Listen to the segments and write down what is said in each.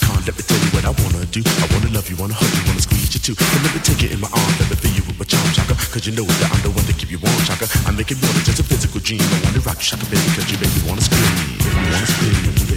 con. Let me tell you what I wanna do. I wanna love you, wanna hug you, wanna squeeze you too. And let me take it in my arms, let me feel you with my charm, chaka. Cause you know that I'm the one to keep you warm, chaka. I make it more than just a physical dream. I wanna rock you, chaka, baby, cause you make me wanna scream. Wanna scream.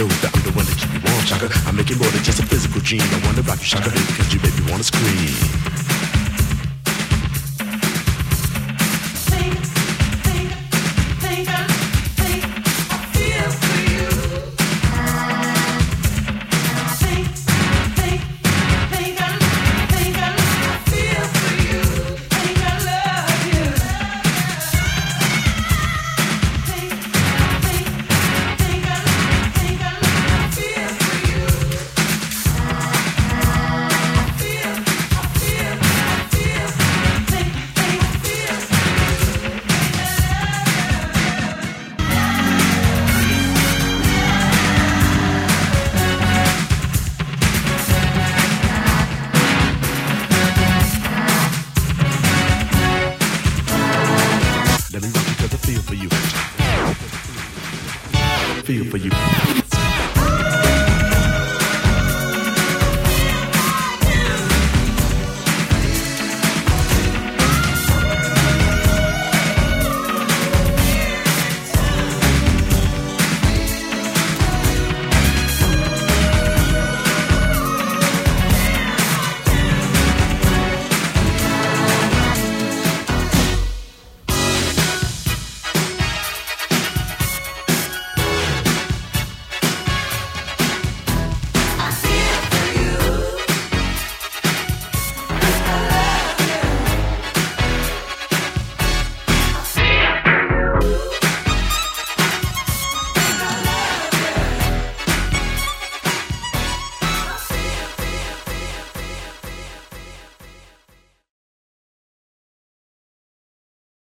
Know that I'm the one that keep you warm, Shaka. I make it more than just a physical dream. I wanna rock you, Shaka, cause you make me wanna scream. ты погиб.